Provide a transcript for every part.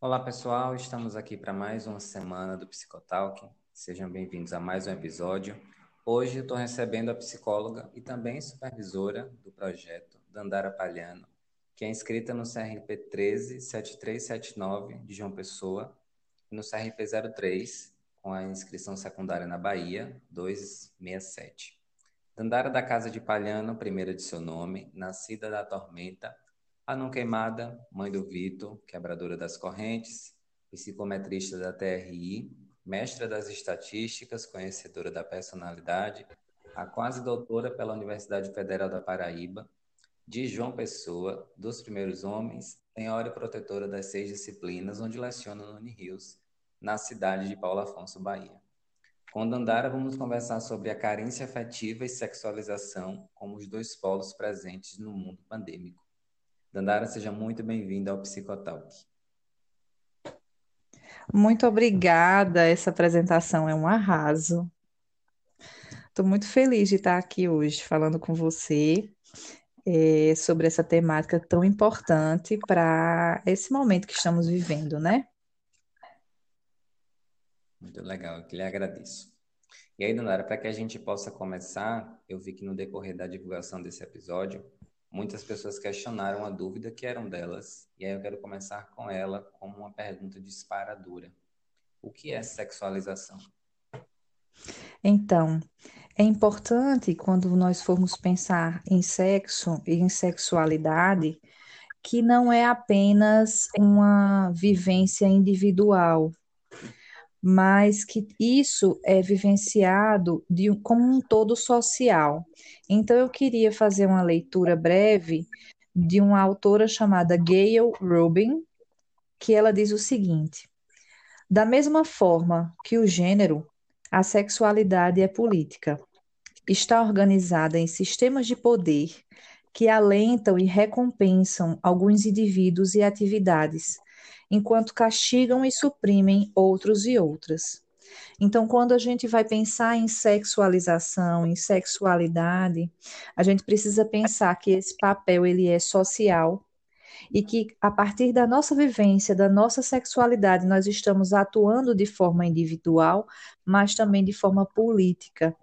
Olá, pessoal. Estamos aqui para mais uma semana do Psicotalk. Sejam bem-vindos a mais um episódio. Hoje estou recebendo a psicóloga e também supervisora do projeto, Dandara Palhano, que é inscrita no CRP 137379 de João Pessoa e no CRP 03, com a inscrição secundária na Bahia, 267. Dandara da Casa de Palhano, primeira de seu nome, nascida da Tormenta, a Não Queimada, mãe do Vitor, quebradora das correntes, psicometrista da TRI, mestra das estatísticas, conhecedora da personalidade, a quase doutora pela Universidade Federal da Paraíba, de João Pessoa, dos primeiros homens, senhora e protetora das seis disciplinas, onde leciona no Unihills, na cidade de Paulo Afonso, Bahia. Com Dandara, vamos conversar sobre a carência afetiva e sexualização como os dois polos presentes no mundo pandêmico. Dandara, seja muito bem-vinda ao Psicotalk. Muito obrigada, essa apresentação é um arraso. Estou muito feliz de estar aqui hoje falando com você é, sobre essa temática tão importante para esse momento que estamos vivendo, né? Muito legal, que lhe agradeço. E aí, Dandara, para que a gente possa começar, eu vi que no decorrer da divulgação desse episódio, muitas pessoas questionaram a dúvida que eram delas, e aí eu quero começar com ela como uma pergunta disparadora. O que é sexualização? Então, é importante quando nós formos pensar em sexo e em sexualidade, que não é apenas uma vivência individual, mas que isso é vivenciado de, como um todo social. Então, eu queria fazer uma leitura breve de uma autora chamada Gayle Rubin, que ela diz o seguinte: Da mesma forma que o gênero, a sexualidade é política. Está organizada em sistemas de poder que alentam e recompensam alguns indivíduos e atividades enquanto castigam e suprimem outros e outras. Então, quando a gente vai pensar em sexualização, em sexualidade, a gente precisa pensar que esse papel ele é social e que a partir da nossa vivência, da nossa sexualidade, nós estamos atuando de forma individual, mas também de forma política.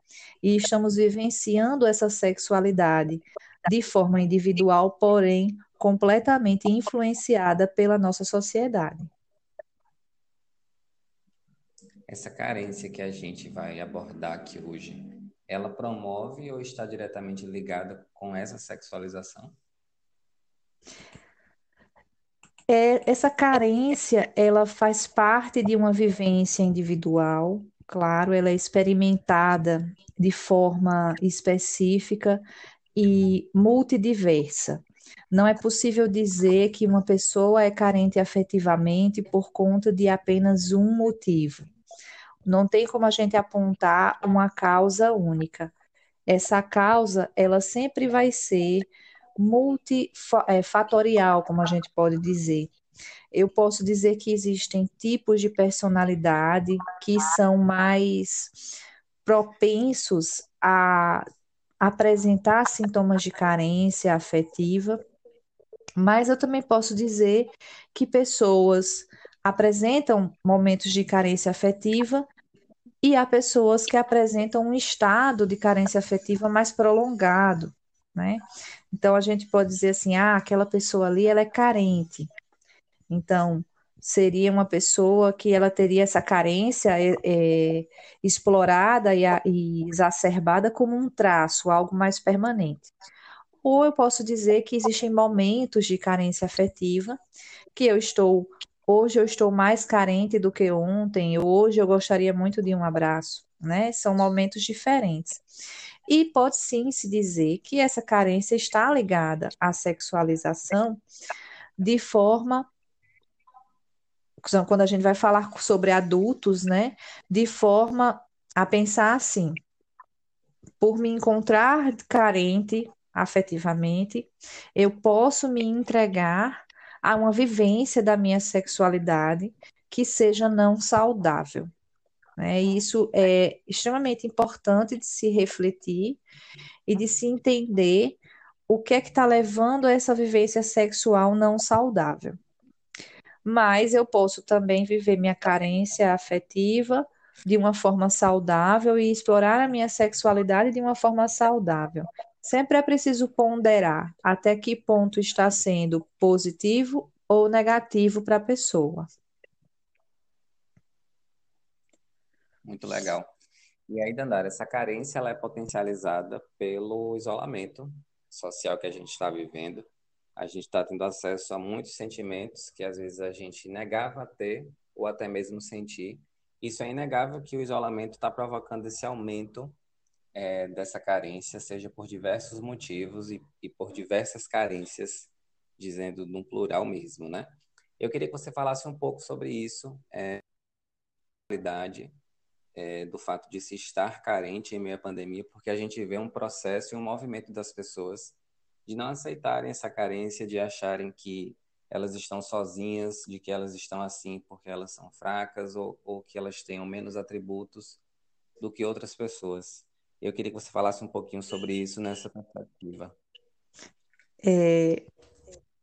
E estamos vivenciando essa sexualidade de forma individual, porém completamente influenciada pela nossa sociedade. Essa carência que a gente vai abordar aqui hoje, ela promove ou está diretamente ligada com essa sexualização? É, essa carência, ela faz parte de uma vivência individual, claro, ela é experimentada de forma específica e multidiversa. Não é possível dizer que uma pessoa é carente afetivamente por conta de apenas um motivo. Não tem como a gente apontar uma causa única. Essa causa, ela sempre vai ser multifatorial, como a gente pode dizer. Eu posso dizer que existem tipos de personalidade que são mais propensos a apresentar sintomas de carência afetiva mas eu também posso dizer que pessoas apresentam momentos de carência afetiva e há pessoas que apresentam um estado de carência afetiva mais prolongado, né? Então a gente pode dizer assim, ah, aquela pessoa ali ela é carente. Então seria uma pessoa que ela teria essa carência é, explorada e, e exacerbada como um traço, algo mais permanente ou eu posso dizer que existem momentos de carência afetiva que eu estou hoje eu estou mais carente do que ontem, hoje eu gostaria muito de um abraço, né? São momentos diferentes. E pode sim se dizer que essa carência está ligada à sexualização de forma quando a gente vai falar sobre adultos, né, de forma a pensar assim: por me encontrar carente, afetivamente, eu posso me entregar a uma vivência da minha sexualidade que seja não saudável. Né? Isso é extremamente importante de se refletir e de se entender o que é que está levando a essa vivência sexual não saudável. Mas eu posso também viver minha carência afetiva de uma forma saudável e explorar a minha sexualidade de uma forma saudável. Sempre é preciso ponderar até que ponto está sendo positivo ou negativo para a pessoa. Muito legal. E aí, Dandara, essa carência ela é potencializada pelo isolamento social que a gente está vivendo. A gente está tendo acesso a muitos sentimentos que às vezes a gente negava ter ou até mesmo sentir. Isso é inegável que o isolamento está provocando esse aumento é, dessa carência, seja por diversos motivos e, e por diversas carências, dizendo num plural mesmo, né? Eu queria que você falasse um pouco sobre isso, é, é, do fato de se estar carente em meio à pandemia, porque a gente vê um processo e um movimento das pessoas de não aceitarem essa carência, de acharem que elas estão sozinhas, de que elas estão assim porque elas são fracas ou, ou que elas tenham menos atributos do que outras pessoas. Eu queria que você falasse um pouquinho sobre isso nessa perspectiva. É,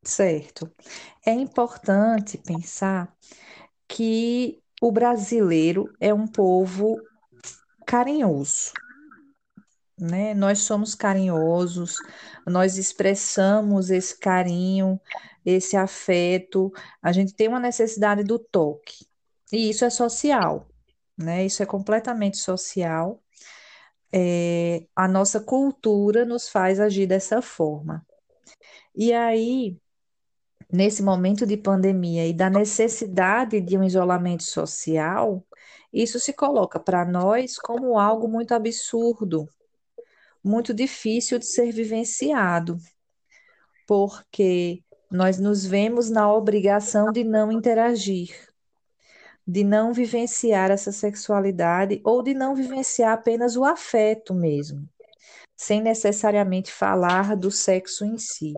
certo. É importante pensar que o brasileiro é um povo carinhoso, né? Nós somos carinhosos, nós expressamos esse carinho, esse afeto, a gente tem uma necessidade do toque. E isso é social, né? Isso é completamente social. É, a nossa cultura nos faz agir dessa forma. E aí, nesse momento de pandemia e da necessidade de um isolamento social, isso se coloca para nós como algo muito absurdo, muito difícil de ser vivenciado, porque nós nos vemos na obrigação de não interagir, de não vivenciar essa sexualidade ou de não vivenciar apenas o afeto mesmo, sem necessariamente falar do sexo em si.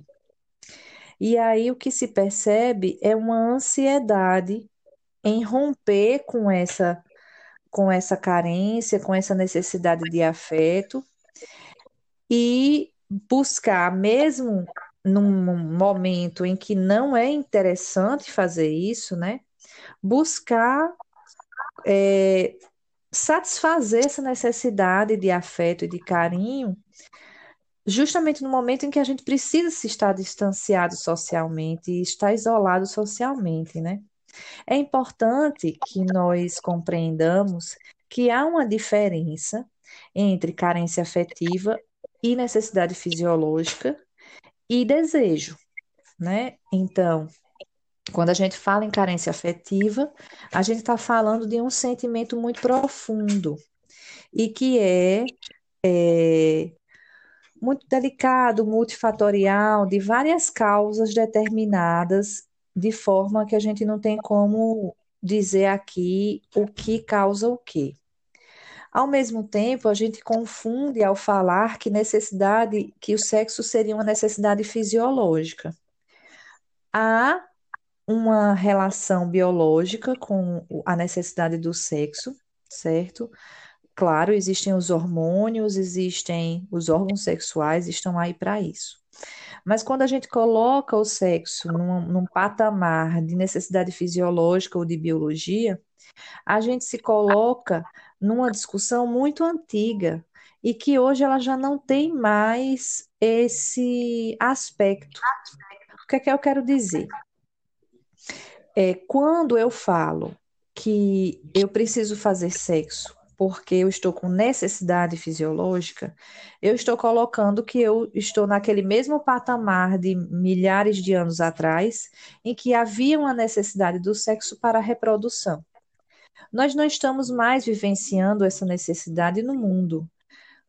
E aí o que se percebe é uma ansiedade em romper com essa com essa carência, com essa necessidade de afeto e buscar mesmo num momento em que não é interessante fazer isso, né? Buscar é, satisfazer essa necessidade de afeto e de carinho justamente no momento em que a gente precisa se estar distanciado socialmente e estar isolado socialmente, né? É importante que nós compreendamos que há uma diferença entre carência afetiva e necessidade fisiológica e desejo, né? Então, quando a gente fala em carência afetiva, a gente está falando de um sentimento muito profundo e que é, é muito delicado, multifatorial, de várias causas determinadas, de forma que a gente não tem como dizer aqui o que causa o quê. Ao mesmo tempo, a gente confunde ao falar que necessidade, que o sexo seria uma necessidade fisiológica. Há uma relação biológica com a necessidade do sexo, certo? Claro, existem os hormônios, existem os órgãos sexuais, estão aí para isso. Mas quando a gente coloca o sexo num, num, patamar de necessidade fisiológica ou de biologia, a gente se coloca numa discussão muito antiga e que hoje ela já não tem mais esse aspecto. O que é que eu quero dizer? É, quando eu falo que eu preciso fazer sexo porque eu estou com necessidade fisiológica, eu estou colocando que eu estou naquele mesmo patamar de milhares de anos atrás, em que havia uma necessidade do sexo para a reprodução. Nós não estamos mais vivenciando essa necessidade no mundo.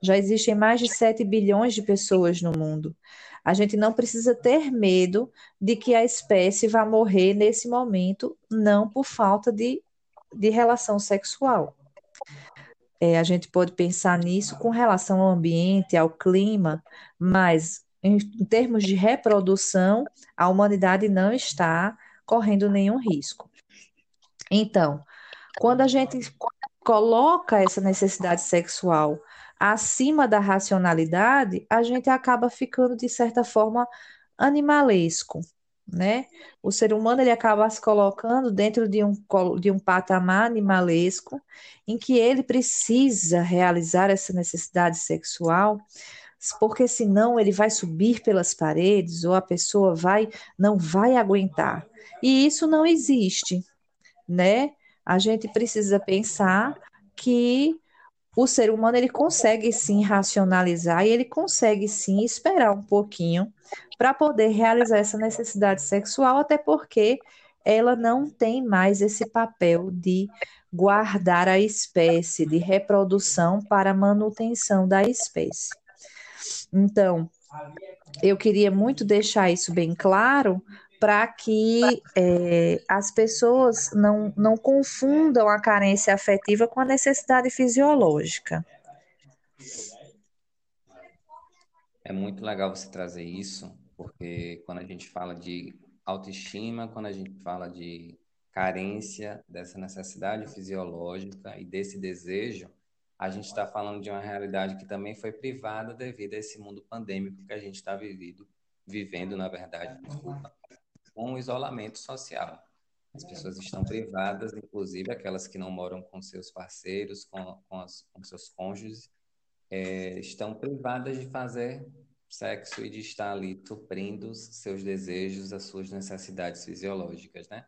Já existem mais de 7 bilhões de pessoas no mundo. A gente não precisa ter medo de que a espécie vá morrer nesse momento, não por falta de, de relação sexual é, a gente pode pensar nisso com relação ao ambiente, ao clima, mas em, em termos de reprodução, a humanidade não está correndo nenhum risco. Então, quando a gente coloca essa necessidade sexual acima da racionalidade, a gente acaba ficando, de certa forma, animalesco, né? O ser humano ele acaba se colocando dentro de um, de um patamar animalesco em que ele precisa realizar essa necessidade sexual, porque senão ele vai subir pelas paredes ou a pessoa vai não vai aguentar. E isso não existe, né? A gente precisa pensar que o ser humano ele consegue sim racionalizar e ele consegue sim esperar um pouquinho para poder realizar essa necessidade sexual, até porque ela não tem mais esse papel de guardar a espécie, de reprodução para manutenção da espécie. Então, eu queria muito deixar isso bem claro para que é, as pessoas não, não confundam a carência afetiva com a necessidade fisiológica. É muito legal você trazer isso, porque quando a gente fala de autoestima, quando a gente fala de carência dessa necessidade fisiológica e desse desejo, a gente está falando de uma realidade que também foi privada devido a esse mundo pandêmico que a gente está vivendo, vivendo, na verdade, desculpa, com o isolamento social. As pessoas estão privadas, inclusive aquelas que não moram com seus parceiros, com, com, as, com seus cônjuges, é, estão privadas de fazer sexo e de estar ali suprindo seus desejos, as suas necessidades fisiológicas, né?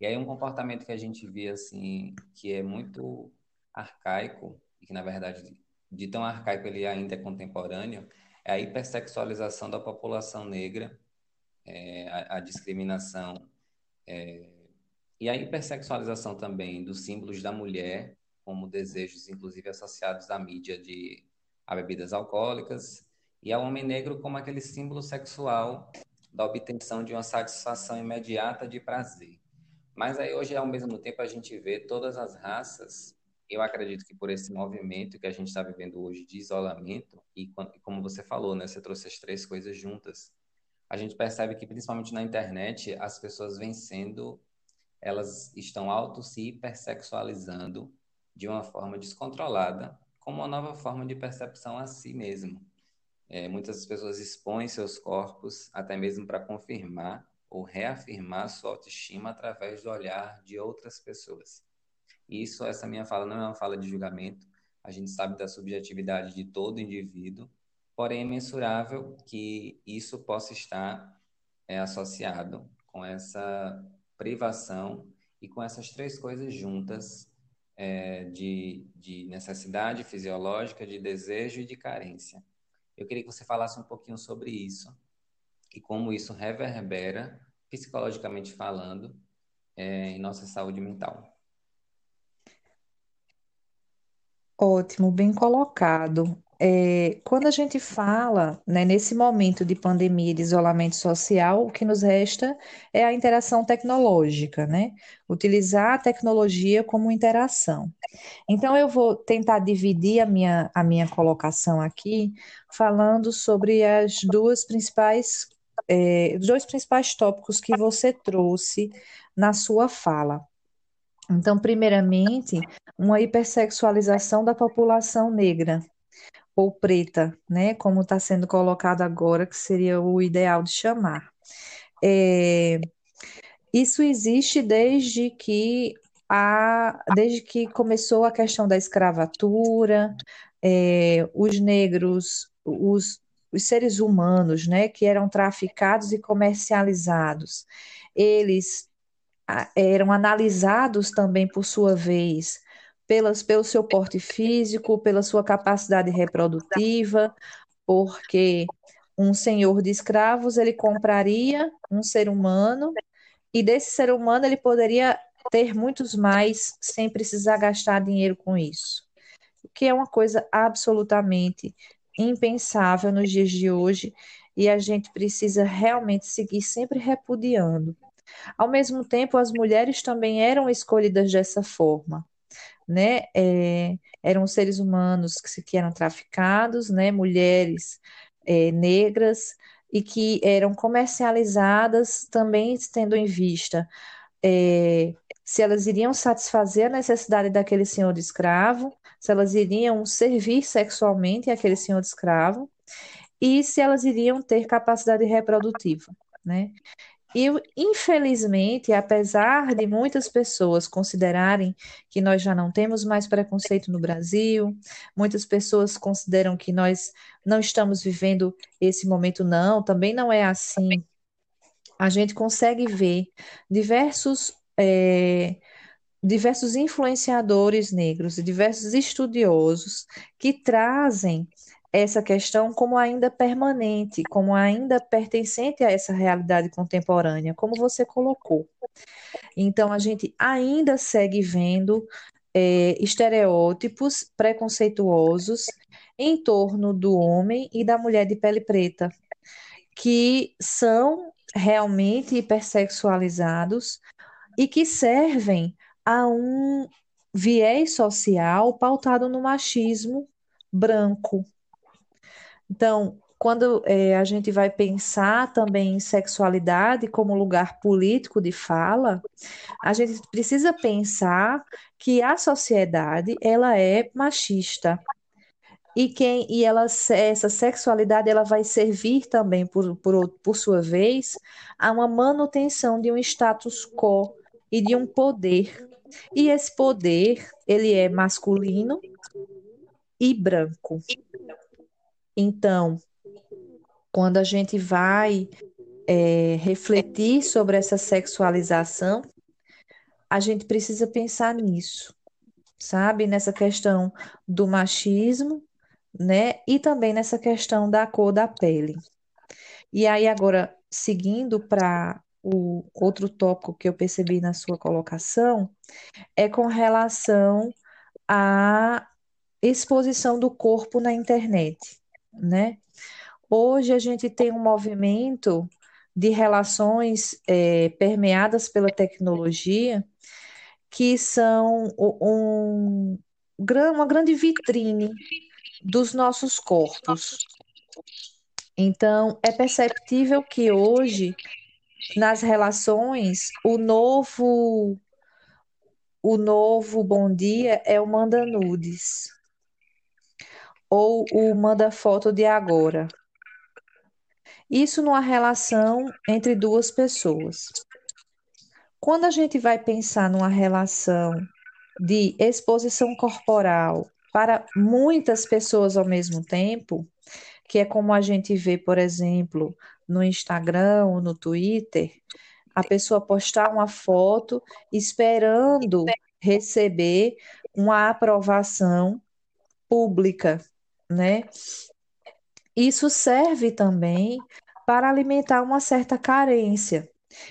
E aí um comportamento que a gente vê assim, que é muito arcaico, e que na verdade de tão arcaico ele ainda é contemporâneo, é a hipersexualização da população negra é, a, a, discriminação é, e a hipersexualização também dos símbolos da mulher, como desejos, inclusive associados à mídia de a bebidas alcoólicas, e ao homem negro como aquele símbolo sexual da obtenção de uma satisfação imediata de prazer. Mas aí hoje, ao mesmo tempo, a gente vê todas as raças. Eu acredito que por esse movimento que a gente está vivendo hoje de isolamento, e como você falou, né, você trouxe as três coisas juntas, a gente percebe que, principalmente na internet, as pessoas vêm sendo, elas estão auto se hipersexualizando de uma forma descontrolada, como uma nova forma de percepção a si mesmo. É, muitas pessoas expõem seus corpos até mesmo para confirmar ou reafirmar sua autoestima através do olhar de outras pessoas. Isso, essa minha fala não é uma fala de julgamento. A gente sabe da subjetividade de todo indivíduo porém é mensurável que isso possa estar é, associado com essa privação e com essas três coisas juntas é, de, de necessidade fisiológica, de desejo e de carência. Eu queria que você falasse um pouquinho sobre isso e como isso reverbera, psicologicamente falando, é, em nossa saúde mental. Ótimo, bem colocado é, quando a gente fala, né, nesse momento de pandemia e de isolamento social, o que nos resta é a interação tecnológica, né? Utilizar a tecnologia como interação. Então, eu vou tentar dividir a minha, a minha colocação aqui, falando sobre as duas principais, é, dois principais tópicos que você trouxe na sua fala. Então, primeiramente, uma hipersexualização da população negra, ou preta, né, como está sendo colocado agora, que seria o ideal de chamar. É, isso existe desde que a, desde que começou a questão da escravatura, é, os negros, os, os seres humanos, né, que eram traficados e comercializados, eles eram analisados também por sua vez pelas, pelo seu porte físico, pela sua capacidade reprodutiva, porque um senhor de escravos ele compraria um ser humano e desse ser humano ele poderia ter muitos mais sem precisar gastar dinheiro com isso, o que é uma coisa absolutamente impensável nos dias de hoje e a gente precisa realmente seguir sempre repudiando. Ao mesmo tempo, as mulheres também eram escolhidas dessa forma né, é, eram seres humanos que, que eram traficados, né, mulheres é, negras, e que eram comercializadas também tendo em vista é, se elas iriam satisfazer a necessidade daquele senhor escravo, se elas iriam servir sexualmente aquele senhor escravo e se elas iriam ter capacidade reprodutiva, né? E, infelizmente, apesar de muitas pessoas considerarem que nós já não temos mais preconceito no Brasil, muitas pessoas consideram que nós não estamos vivendo esse momento, não, também não é assim. A gente consegue ver diversos. É, diversos influenciadores negros e diversos estudiosos que trazem essa questão como ainda permanente, como ainda pertencente a essa realidade contemporânea, como você colocou. Então, a gente ainda segue vendo é, estereótipos preconceituosos em torno do homem e da mulher de pele preta, que são realmente hipersexualizados e que servem a um viés social pautado no machismo branco, então, quando é, a gente vai pensar também em sexualidade como lugar político de fala, a gente precisa pensar que a sociedade ela é machista. E quem e ela essa sexualidade ela vai servir também por, por, por sua vez a uma manutenção de um status quo e de um poder. E esse poder ele é masculino e branco então, quando a gente vai é, refletir sobre essa sexualização, a gente precisa pensar nisso, sabe? Nessa questão do machismo, né? E também nessa questão da cor da pele. E aí, agora, seguindo para o outro tópico que eu percebi na sua colocação, é com relação à exposição do corpo na internet né? Hoje a gente tem um movimento de relações é, permeadas pela tecnologia que são um, uma grande vitrine dos nossos corpos. Então, é perceptível que hoje, nas relações, o novo o novo bom dia é o manda nudes ou o manda foto de agora. Isso numa relação entre duas pessoas. Quando a gente vai pensar numa relação de exposição corporal para muitas pessoas ao mesmo tempo, que é como a gente vê, por exemplo, no Instagram ou no Twitter, a pessoa postar uma foto esperando receber uma aprovação pública né? Isso serve também para alimentar uma certa carência.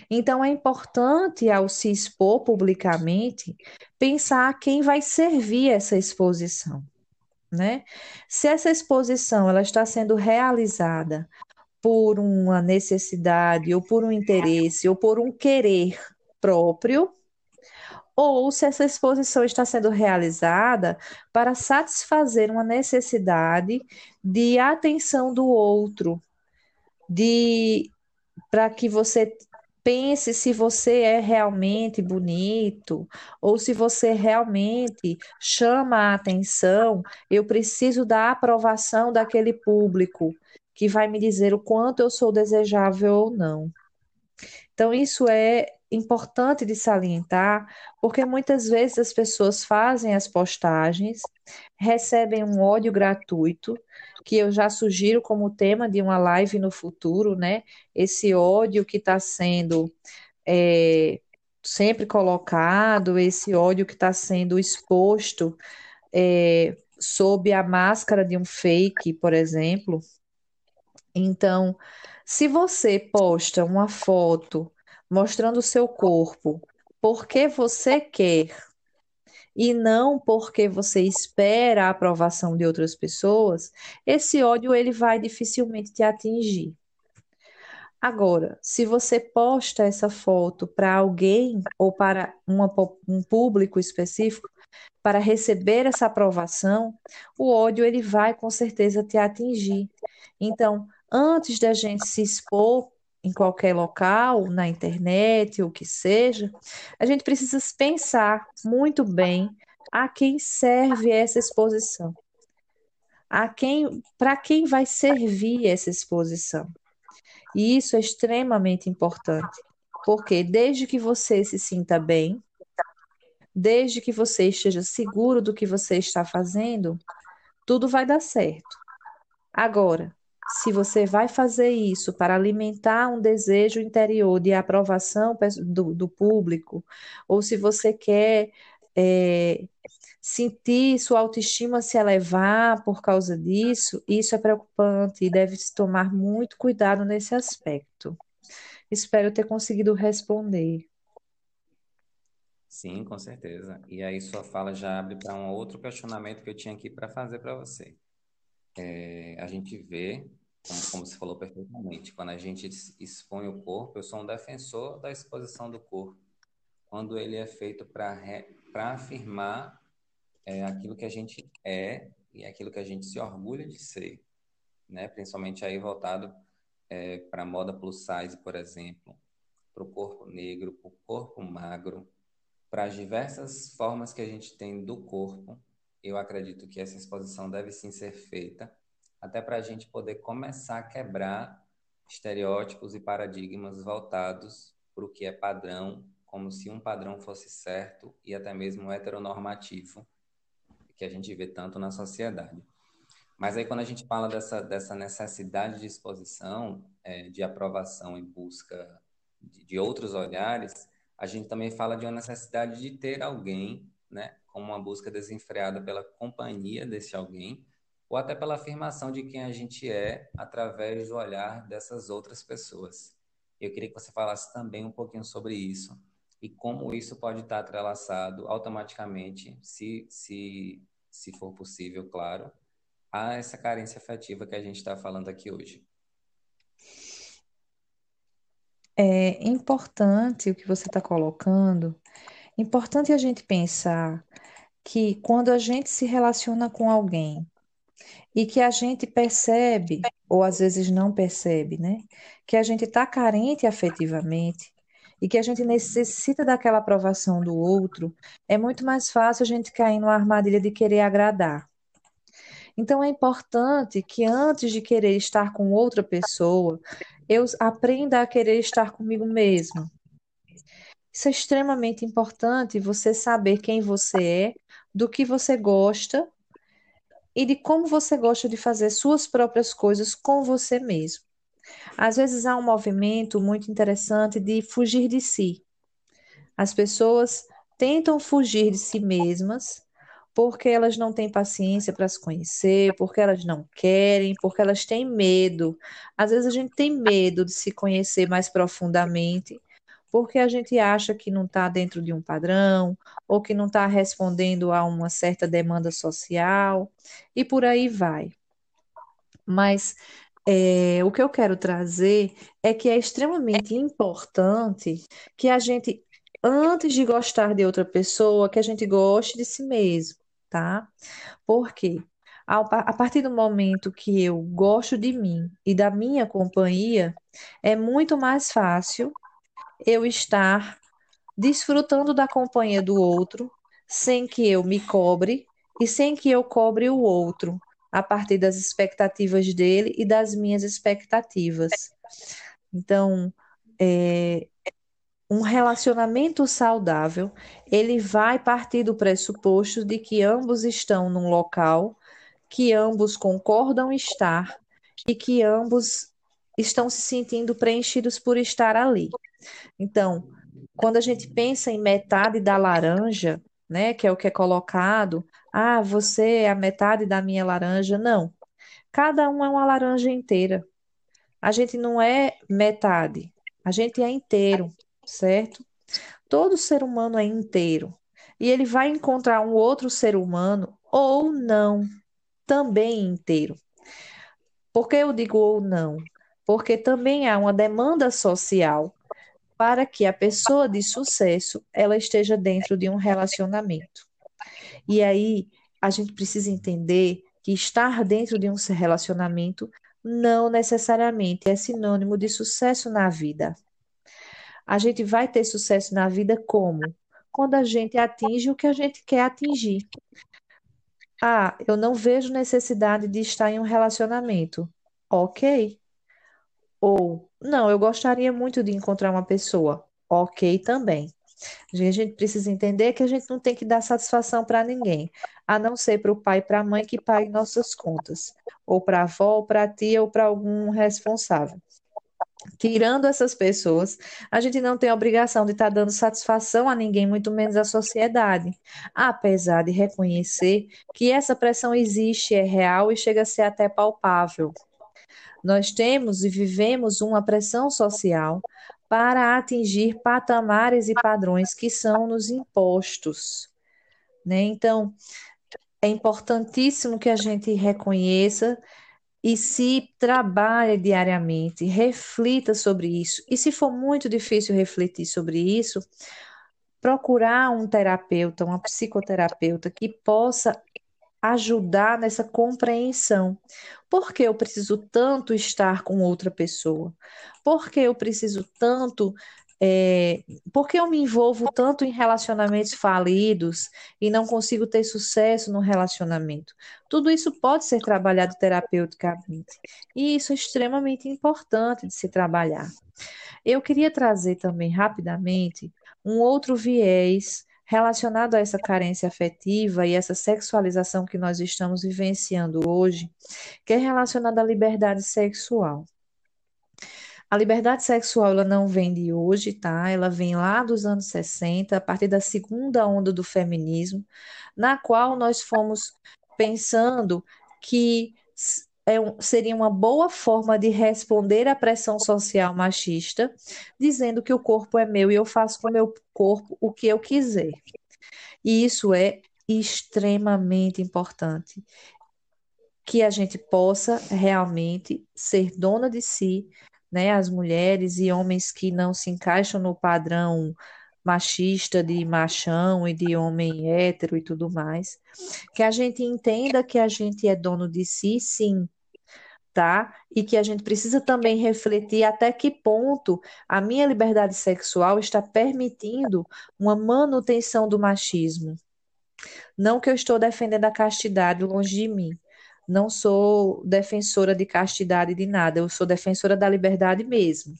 Então, é importante, ao se expor publicamente, pensar quem vai servir essa exposição, né? Se essa exposição ela está sendo realizada por uma necessidade, ou por um interesse, ou por um querer próprio, ou se essa exposição está sendo realizada para satisfazer uma necessidade de atenção do outro, de para que você pense se você é realmente bonito ou se você realmente chama a atenção, eu preciso da aprovação daquele público que vai me dizer o quanto eu sou desejável ou não. Então, isso é importante de salientar, porque muitas vezes as pessoas fazem as postagens, recebem um ódio gratuito, que eu já sugiro como tema de uma live no futuro, né? Esse ódio que está sendo é, sempre colocado, esse ódio que está sendo exposto é, sob a máscara de um fake, por exemplo. Então, se você posta uma foto mostrando o seu corpo porque você quer e não porque você espera a aprovação de outras pessoas, esse ódio ele vai dificilmente te atingir. Agora, se você posta essa foto para alguém ou para uma, um público específico para receber essa aprovação, o ódio ele vai com certeza te atingir. Então, antes da gente se expor em qualquer local, na internet, o que seja, a gente precisa pensar muito bem a quem serve essa exposição? A quem, para quem vai servir essa exposição? E isso é extremamente importante, porque desde que você se sinta bem, desde que você esteja seguro do que você está fazendo, tudo vai dar certo. Agora, se você vai fazer isso para alimentar um desejo interior de aprovação do, do público, ou se você quer é, sentir sua autoestima se elevar por causa disso, isso é preocupante e deve se tomar muito cuidado nesse aspecto. Espero ter conseguido responder. Sim, com certeza. E aí sua fala já abre para um outro questionamento que eu tinha aqui para fazer para você. É, a gente vê, como, como você falou perfeitamente, quando a gente expõe o corpo, eu sou um defensor da exposição do corpo, quando ele é feito para afirmar é, aquilo que a gente é e aquilo que a gente se orgulha de ser, né? Principalmente aí voltado é, para a moda plus size, por exemplo, para o corpo negro, para o corpo magro, para as diversas formas que a gente tem do corpo, eu acredito que essa exposição deve sim ser feita, até para a gente poder começar a quebrar estereótipos e paradigmas voltados para o que é padrão, como se um padrão fosse certo e até mesmo heteronormativo, que a gente vê tanto na sociedade. Mas aí quando a gente fala dessa, dessa necessidade de exposição, é, de aprovação em busca de, de outros olhares, a gente também fala de uma necessidade de ter alguém, né, como uma busca desenfreada pela companhia desse alguém, ou até pela afirmação de quem a gente é através do olhar dessas outras pessoas. Eu queria que você falasse também um pouquinho sobre isso e como isso pode estar atrelaçado automaticamente, se, se, se for possível, claro, a essa carência afetiva que a gente está falando aqui hoje. É importante o que você está colocando. Importante a gente pensar que quando a gente se relaciona com alguém e que a gente percebe, ou às vezes não percebe, né, que a gente está carente afetivamente e que a gente necessita daquela aprovação do outro, é muito mais fácil a gente cair numa armadilha de querer agradar. Então é importante que antes de querer estar com outra pessoa, eu aprenda a querer estar comigo mesmo. Isso é extremamente importante, você saber quem você é, do que você gosta e de como você gosta de fazer suas próprias coisas com você mesmo. Às vezes há um movimento muito interessante de fugir de si. As pessoas tentam fugir de si mesmas porque elas não têm paciência para se conhecer, porque elas não querem, porque elas têm medo. Às vezes a gente tem medo de se conhecer mais profundamente, porque a gente acha que não está dentro de um padrão, ou que não está respondendo a uma certa demanda social, e por aí vai. Mas é, o que eu quero trazer é que é extremamente importante que a gente, antes de gostar de outra pessoa, que a gente goste de si mesmo tá? Porque a partir do momento que eu gosto de mim e da minha companhia, é muito mais fácil eu estar desfrutando da companhia do outro, sem que eu me cobre e sem que eu cobre o outro, a partir das expectativas dele e das minhas expectativas. Então, é, um relacionamento saudável, ele vai partir do pressuposto de que ambos estão num local que ambos concordam estar e que ambos estão se sentindo preenchidos por estar ali. Então, quando a gente pensa em metade da laranja, né, que é o que é colocado, ah, você é a metade da minha laranja, não. Cada um é uma laranja inteira. A gente não é metade, a gente é inteiro certo? Todo ser humano é inteiro e ele vai encontrar um outro ser humano ou não, também inteiro. Por que eu digo ou não? Porque também há uma demanda social para que a pessoa de sucesso ela esteja dentro de um relacionamento. E aí a gente precisa entender que estar dentro de um relacionamento não necessariamente é sinônimo de sucesso na vida. A gente vai ter sucesso na vida como? quando a gente atinge o que a gente quer atingir. Ah, eu não vejo necessidade de estar em um relacionamento. Ok. Ou, não, eu gostaria muito de encontrar uma pessoa. Ok também. A gente precisa entender que a gente não tem que dar satisfação para ninguém, a não ser para o pai e para a mãe que paguem nossas contas, ou para a avó, ou para a tia, ou para algum responsável. Tirando essas pessoas, a gente não tem obrigação de estar tá dando satisfação a ninguém, muito menos à sociedade, apesar de reconhecer que essa pressão existe, é real e chega a ser até palpável. Nós temos e vivemos uma pressão social para atingir patamares e padrões que são nos impostos. Né? Então, é importantíssimo que a gente reconheça e se trabalhe diariamente, reflita sobre isso. E se for muito difícil refletir sobre isso, procurar um terapeuta, uma psicoterapeuta que possa ajudar nessa compreensão. Por que eu preciso tanto estar com outra pessoa? Por que eu preciso tanto. É, por que eu me envolvo tanto em relacionamentos falidos e não consigo ter sucesso no relacionamento? Tudo isso pode ser trabalhado terapeuticamente. E isso é extremamente importante de se trabalhar. Eu queria trazer também rapidamente um outro viés relacionado a essa carência afetiva e essa sexualização que nós estamos vivenciando hoje, que é relacionada à liberdade sexual. A liberdade sexual ela não vem de hoje, tá? Ela vem lá dos anos 60, a partir da segunda onda do feminismo, na qual nós fomos pensando que é um, seria uma boa forma de responder à pressão social machista, dizendo que o corpo é meu e eu faço com o meu corpo o que eu quiser. E isso é extremamente importante. Que a gente possa realmente ser dona de si, né? As mulheres e homens que não se encaixam no padrão machista de machão e de homem hétero e tudo mais. Que a gente entenda que a gente é dono de si, sim, tá? E que a gente precisa também refletir até que ponto a minha liberdade sexual está permitindo uma manutenção do machismo. Não que eu estou defendendo a castidade longe de mim. Não sou defensora de castidade de nada, eu sou defensora da liberdade mesmo.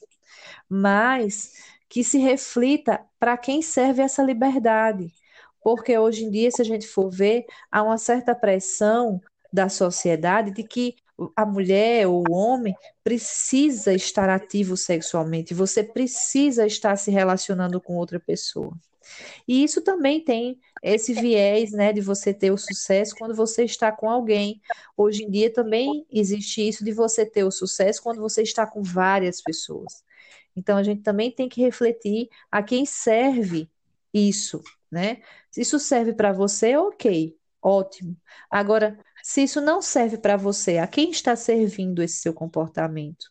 Mas que se reflita para quem serve essa liberdade. Porque hoje em dia, se a gente for ver, há uma certa pressão da sociedade de que a mulher ou o homem precisa estar ativo sexualmente, você precisa estar se relacionando com outra pessoa. E isso também tem esse viés, né, de você ter o sucesso quando você está com alguém. Hoje em dia também existe isso de você ter o sucesso quando você está com várias pessoas. Então a gente também tem que refletir a quem serve isso, né? Se isso serve para você, ok, ótimo. Agora, se isso não serve para você, a quem está servindo esse seu comportamento?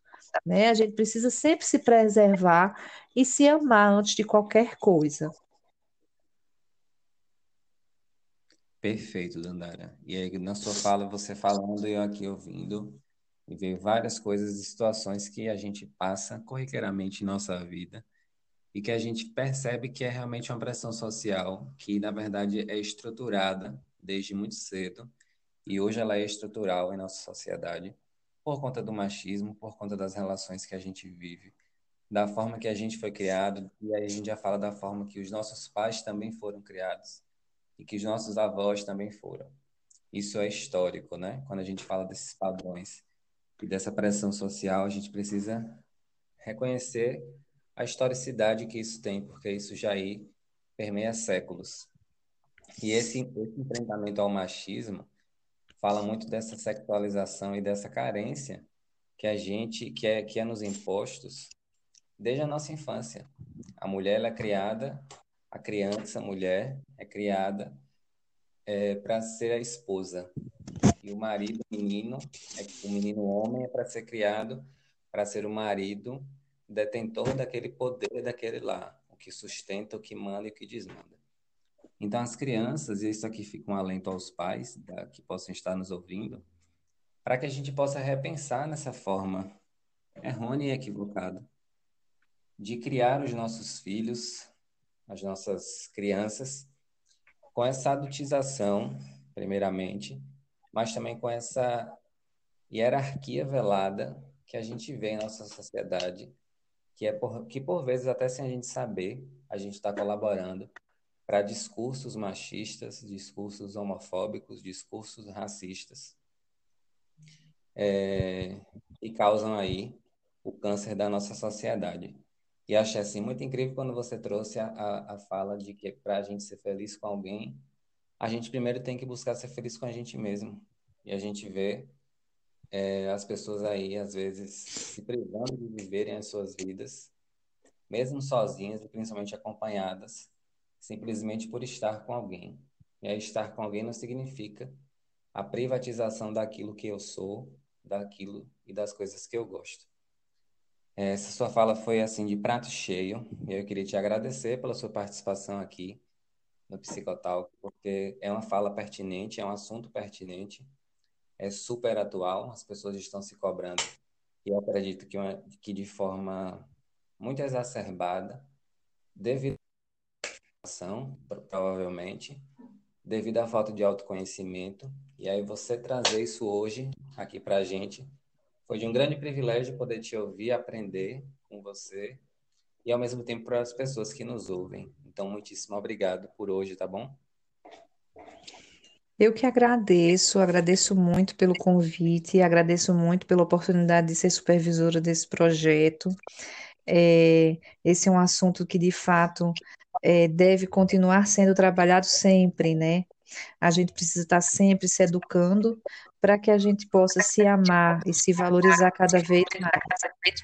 Né? A gente precisa sempre se preservar e se amar antes de qualquer coisa. Perfeito, Dandara. E aí, na sua fala, você falando e eu aqui ouvindo, e ver várias coisas e situações que a gente passa corriqueiramente em nossa vida e que a gente percebe que é realmente uma pressão social que, na verdade, é estruturada desde muito cedo e hoje ela é estrutural em nossa sociedade por conta do machismo, por conta das relações que a gente vive, da forma que a gente foi criado, e aí a gente já fala da forma que os nossos pais também foram criados e que os nossos avós também foram. Isso é histórico, né? Quando a gente fala desses padrões e dessa pressão social, a gente precisa reconhecer a historicidade que isso tem, porque isso já aí permeia séculos. E esse, esse enfrentamento ao machismo fala muito dessa sexualização e dessa carência que a gente que é que é nos impostos desde a nossa infância. A mulher ela é criada, a criança, a mulher é criada é, para ser a esposa e o marido, o menino, é, o menino homem é para ser criado para ser o marido detentor daquele poder daquele lá, o que sustenta, o que manda e o que desmanda. Então, as crianças, e isso aqui fica um alento aos pais da, que possam estar nos ouvindo, para que a gente possa repensar nessa forma errônea e equivocada de criar os nossos filhos as nossas crianças com essa adultização, primeiramente, mas também com essa hierarquia velada que a gente vê em nossa sociedade, que é por, que por vezes até sem a gente saber, a gente está colaborando para discursos machistas, discursos homofóbicos, discursos racistas, é, e causam aí o câncer da nossa sociedade. E achei assim muito incrível quando você trouxe a, a, a fala de que para a gente ser feliz com alguém, a gente primeiro tem que buscar ser feliz com a gente mesmo. E a gente vê é, as pessoas aí, às vezes, se privando de viverem as suas vidas, mesmo sozinhas e principalmente acompanhadas, simplesmente por estar com alguém. E aí, estar com alguém não significa a privatização daquilo que eu sou, daquilo e das coisas que eu gosto. Essa sua fala foi assim de prato cheio, e eu queria te agradecer pela sua participação aqui no Psicotalk, porque é uma fala pertinente, é um assunto pertinente, é super atual, as pessoas estão se cobrando, e eu acredito que, uma, que de forma muito exacerbada, devido ação, provavelmente, devido à falta de autoconhecimento, e aí você trazer isso hoje aqui para a gente foi de um grande privilégio poder te ouvir, aprender com você e ao mesmo tempo para as pessoas que nos ouvem. Então, muitíssimo obrigado por hoje, tá bom? Eu que agradeço, agradeço muito pelo convite, agradeço muito pela oportunidade de ser supervisora desse projeto. É, esse é um assunto que, de fato, é, deve continuar sendo trabalhado sempre, né? A gente precisa estar sempre se educando para que a gente possa se amar e se valorizar cada vez mais.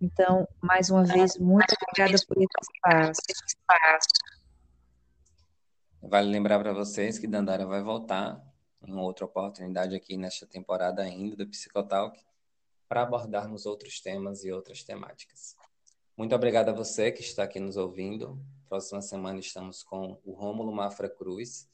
Então, mais uma vez, muito obrigada por esse espaço. Vale lembrar para vocês que Dandara vai voltar em outra oportunidade aqui nesta temporada ainda do Psicotalk para abordarmos outros temas e outras temáticas. Muito obrigado a você que está aqui nos ouvindo. Próxima semana estamos com o Rômulo Mafra Cruz,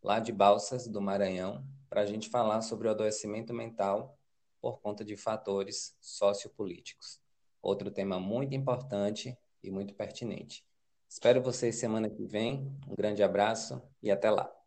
lá de Balsas, do Maranhão, para a gente falar sobre o adoecimento mental por conta de fatores sociopolíticos. Outro tema muito importante e muito pertinente. Espero vocês semana que vem. Um grande abraço e até lá.